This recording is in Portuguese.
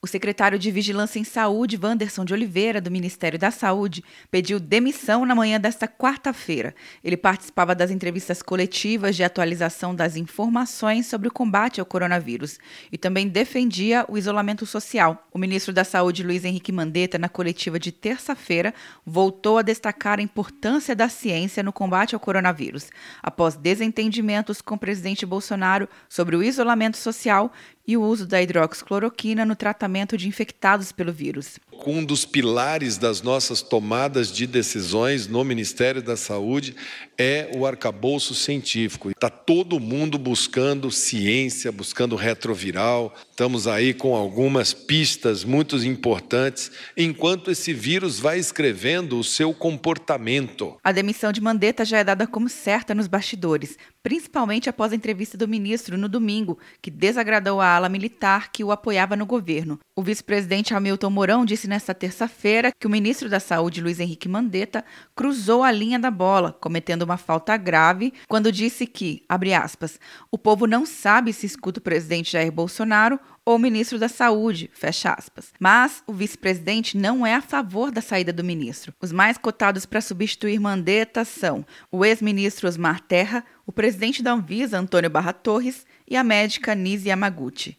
O secretário de Vigilância em Saúde, Wanderson de Oliveira, do Ministério da Saúde, pediu demissão na manhã desta quarta-feira. Ele participava das entrevistas coletivas de atualização das informações sobre o combate ao coronavírus e também defendia o isolamento social. O ministro da Saúde, Luiz Henrique Mandetta, na coletiva de terça-feira, voltou a destacar a importância da ciência no combate ao coronavírus, após desentendimentos com o presidente Bolsonaro sobre o isolamento social e o uso da hidroxicloroquina no tratamento de infectados pelo vírus. Um dos pilares das nossas tomadas de decisões no Ministério da Saúde é o arcabouço científico. Está todo mundo buscando ciência, buscando retroviral. Estamos aí com algumas pistas muito importantes, enquanto esse vírus vai escrevendo o seu comportamento. A demissão de Mandetta já é dada como certa nos bastidores, principalmente após a entrevista do ministro no domingo, que desagradou a ala militar que o apoiava no governo. O vice-presidente Hamilton Mourão disse nesta terça-feira que o ministro da Saúde, Luiz Henrique Mandetta, cruzou a linha da bola, cometendo uma falta grave, quando disse que, abre aspas, o povo não sabe se escuta o presidente Jair Bolsonaro ou ministro da Saúde, fecha aspas. Mas o vice-presidente não é a favor da saída do ministro. Os mais cotados para substituir Mandetta são o ex-ministro Osmar Terra, o presidente da Anvisa, Antônio Barra Torres, e a médica Nise Yamaguchi.